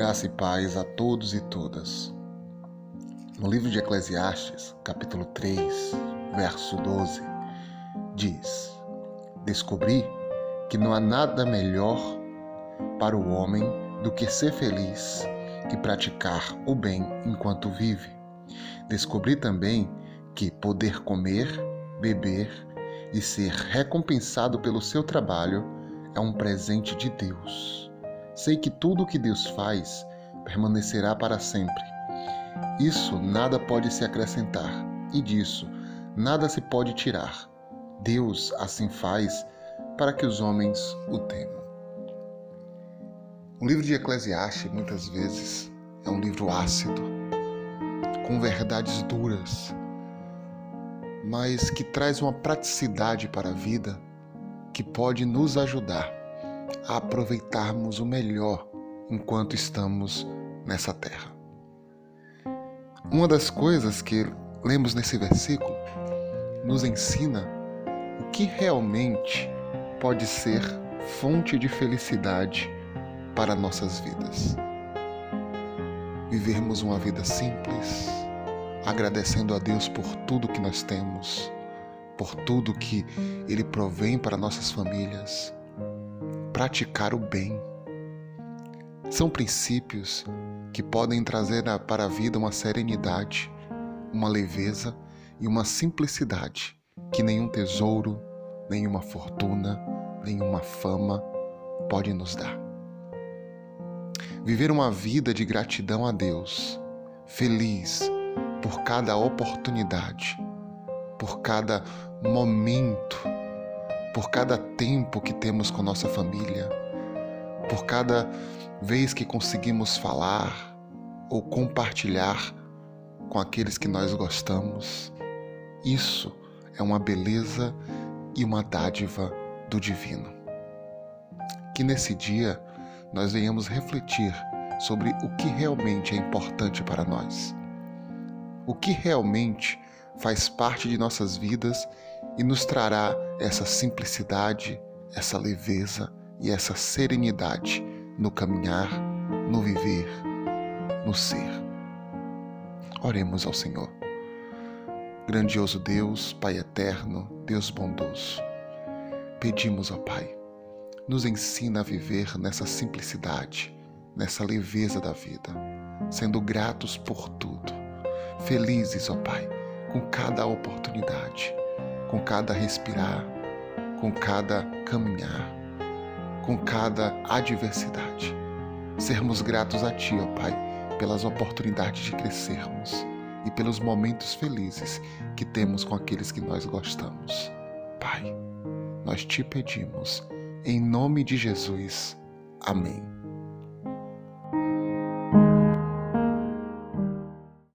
Graça e paz a todos e todas. No livro de Eclesiastes, capítulo 3, verso 12, diz: Descobri que não há nada melhor para o homem do que ser feliz e praticar o bem enquanto vive. Descobri também que poder comer, beber e ser recompensado pelo seu trabalho é um presente de Deus. Sei que tudo o que Deus faz permanecerá para sempre. Isso nada pode se acrescentar, e disso nada se pode tirar. Deus assim faz para que os homens o temam. O livro de Eclesiastes, muitas vezes, é um livro ácido, com verdades duras, mas que traz uma praticidade para a vida que pode nos ajudar a aproveitarmos o melhor enquanto estamos nessa terra. Uma das coisas que lemos nesse versículo nos ensina o que realmente pode ser fonte de felicidade para nossas vidas. Vivermos uma vida simples, agradecendo a Deus por tudo que nós temos, por tudo que Ele provém para nossas famílias, praticar o bem. São princípios que podem trazer para a vida uma serenidade, uma leveza e uma simplicidade que nenhum tesouro, nenhuma fortuna, nenhuma fama pode nos dar. Viver uma vida de gratidão a Deus, feliz por cada oportunidade, por cada momento por cada tempo que temos com nossa família, por cada vez que conseguimos falar ou compartilhar com aqueles que nós gostamos. Isso é uma beleza e uma dádiva do divino. Que nesse dia nós venhamos refletir sobre o que realmente é importante para nós. O que realmente faz parte de nossas vidas e nos trará essa simplicidade, essa leveza e essa serenidade no caminhar, no viver, no ser. Oremos ao Senhor. Grandioso Deus, Pai eterno, Deus bondoso, pedimos, ó Pai, nos ensina a viver nessa simplicidade, nessa leveza da vida, sendo gratos por tudo, felizes, ó Pai, com cada oportunidade com cada respirar, com cada caminhar, com cada adversidade. Sermos gratos a Ti, ó Pai, pelas oportunidades de crescermos e pelos momentos felizes que temos com aqueles que nós gostamos. Pai, nós te pedimos, em nome de Jesus. Amém.